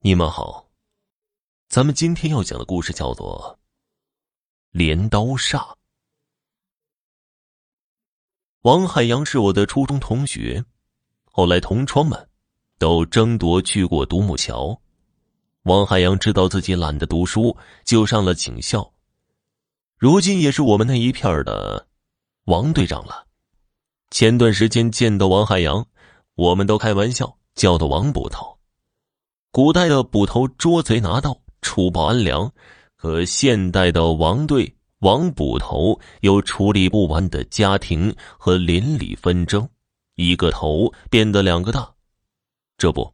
你们好，咱们今天要讲的故事叫做《镰刀煞》。王海洋是我的初中同学，后来同窗们都争夺去过独木桥。王海洋知道自己懒得读书，就上了警校，如今也是我们那一片的王队长了。前段时间见到王海洋，我们都开玩笑叫他王捕头。古代的捕头捉贼拿盗，除暴安良；可现代的王队王捕头又处理不完的家庭和邻里纷争，一个头变得两个大。这不，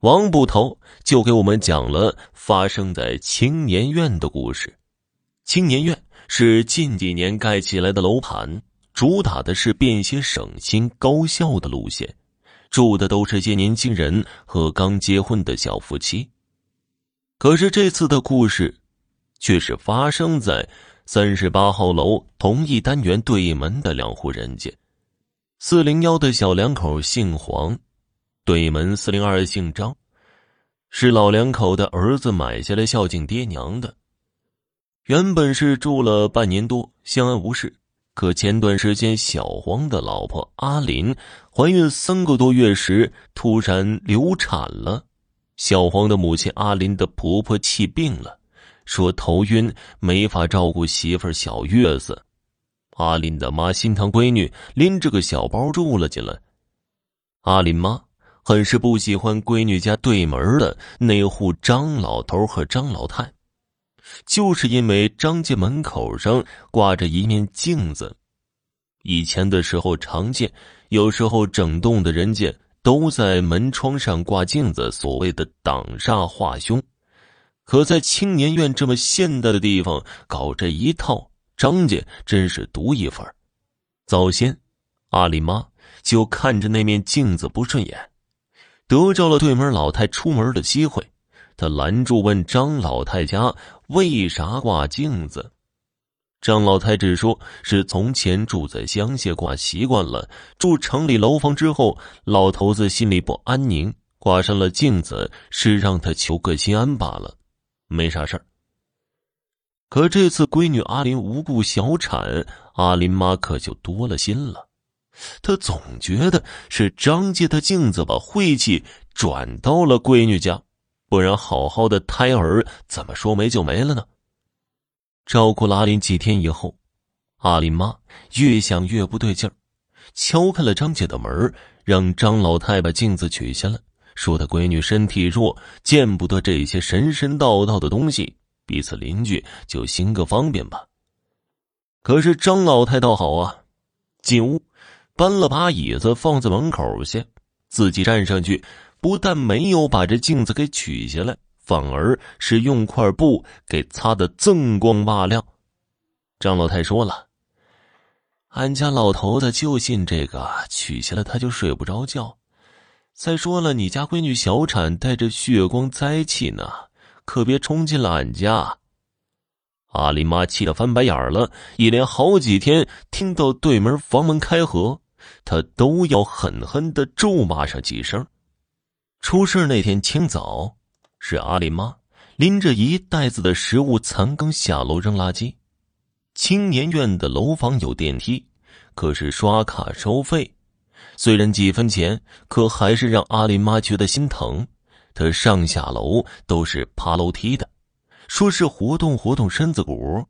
王捕头就给我们讲了发生在青年院的故事。青年院是近几年盖起来的楼盘，主打的是便携、省心、高效的路线。住的都是些年轻人和刚结婚的小夫妻，可是这次的故事，却是发生在三十八号楼同一单元对门的两户人家。四零幺的小两口姓黄，对门四零二姓张，是老两口的儿子买下来孝敬爹娘的。原本是住了半年多，相安无事。可前段时间，小黄的老婆阿林怀孕三个多月时突然流产了。小黄的母亲阿林的婆婆气病了，说头晕，没法照顾媳妇儿小月子。阿林的妈心疼闺女，拎着个小包住了进来。阿林妈很是不喜欢闺女家对门的那户张老头和张老太。就是因为张家门口上挂着一面镜子，以前的时候常见，有时候整栋的人家都在门窗上挂镜子，所谓的挡煞化凶。可在青年院这么现代的地方搞这一套，张家真是独一份早先，阿里妈就看着那面镜子不顺眼，得着了对门老太出门的机会。他拦住问张老太家为啥挂镜子，张老太只说是从前住在乡下挂习惯了，住城里楼房之后，老头子心里不安宁，挂上了镜子是让他求个心安罢了，没啥事儿。可这次闺女阿林无故小产，阿林妈可就多了心了，她总觉得是张家的镜子把晦气转到了闺女家。不然，好好的胎儿怎么说没就没了呢？照顾了阿林几天以后，阿林妈越想越不对劲儿，敲开了张姐的门，让张老太把镜子取下来，说她闺女身体弱，见不得这些神神道道的东西，彼此邻居就行个方便吧。可是张老太倒好啊，进屋，搬了把椅子放在门口下，自己站上去。不但没有把这镜子给取下来，反而是用块布给擦得锃光瓦亮。张老太说了：“俺家老头子就信这个，取下来他就睡不着觉。再说了，你家闺女小产，带着血光灾气呢，可别冲进了俺家。”阿里妈气得翻白眼了，一连好几天听到对门房门开合，她都要狠狠的咒骂上几声。出事那天清早，是阿林妈拎着一袋子的食物残羹下楼扔垃圾。青年院的楼房有电梯，可是刷卡收费。虽然几分钱，可还是让阿林妈觉得心疼。她上下楼都是爬楼梯的，说是活动活动身子骨。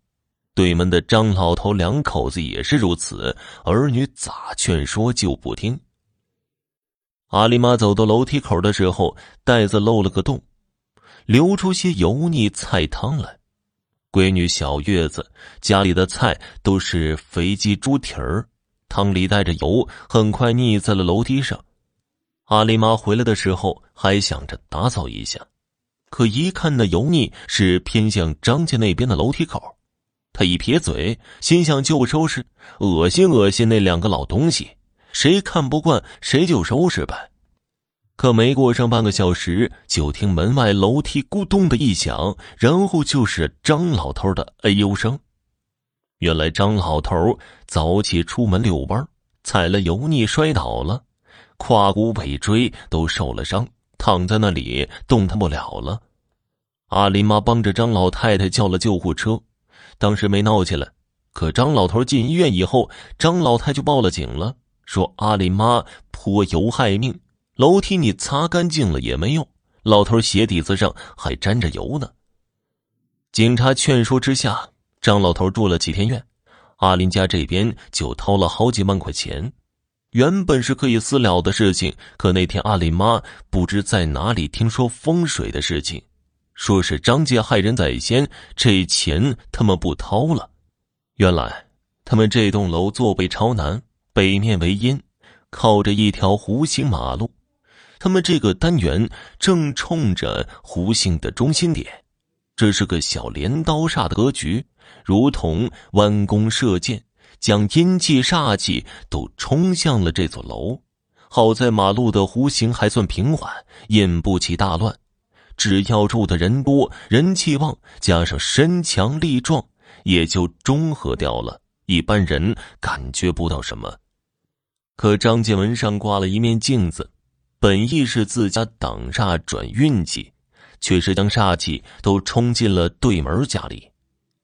对门的张老头两口子也是如此，儿女咋劝说就不听。阿里妈走到楼梯口的时候，袋子漏了个洞，流出些油腻菜汤来。闺女小月子家里的菜都是肥鸡猪蹄儿，汤里带着油，很快腻在了楼梯上。阿里妈回来的时候还想着打扫一下，可一看那油腻是偏向张家那边的楼梯口，她一撇嘴，心想就不收拾，恶心恶心那两个老东西。谁看不惯谁就收拾呗。可没过上半个小时，就听门外楼梯咕咚的一响，然后就是张老头的哎呦声。原来张老头早起出门遛弯，踩了油腻摔倒了，胯骨尾椎都受了伤，躺在那里动弹不了了。阿林妈帮着张老太太叫了救护车，当时没闹起来。可张老头进医院以后，张老太就报了警了，说阿林妈泼油害命，楼梯你擦干净了也没用，老头鞋底子上还沾着油呢。警察劝说之下，张老头住了几天院，阿林家这边就掏了好几万块钱。原本是可以私了的事情，可那天阿林妈不知在哪里听说风水的事情，说是张家害人在先，这钱他们不掏了。原来，他们这栋楼坐北朝南，北面为阴，靠着一条弧形马路。他们这个单元正冲着弧形的中心点，这是个小镰刀煞的格局，如同弯弓射箭，将阴气煞气都冲向了这座楼。好在马路的弧形还算平缓，引不起大乱。只要住的人多，人气旺，加上身强力壮。也就中和掉了，一般人感觉不到什么。可张建文上挂了一面镜子，本意是自家挡煞转运气，却是将煞气都冲进了对门家里。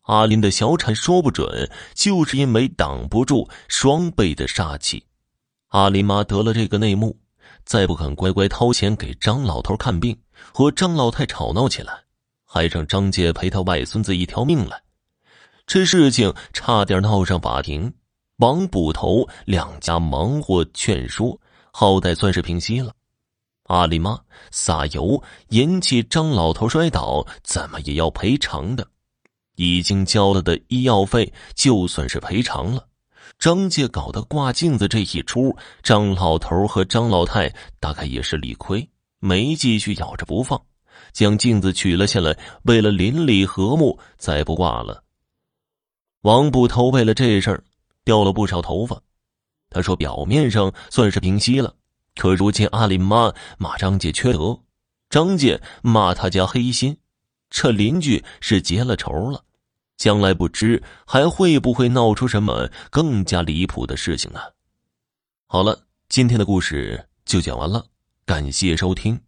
阿林的小产说不准，就是因为挡不住双倍的煞气。阿林妈得了这个内幕，再不肯乖乖掏钱给张老头看病，和张老太吵闹起来，还让张姐赔他外孙子一条命来。这事情差点闹上法庭，王捕头两家忙活劝说，好歹算是平息了。阿里妈撒油引起张老头摔倒，怎么也要赔偿的。已经交了的医药费就算是赔偿了。张家搞的挂镜子这一出，张老头和张老太大概也是理亏，没继续咬着不放，将镜子取了下来，为了邻里和睦，再不挂了。王捕头为了这事儿掉了不少头发。他说：“表面上算是平息了，可如今阿林妈骂张姐缺德，张姐骂他家黑心，这邻居是结了仇了。将来不知还会不会闹出什么更加离谱的事情呢？”好了，今天的故事就讲完了，感谢收听。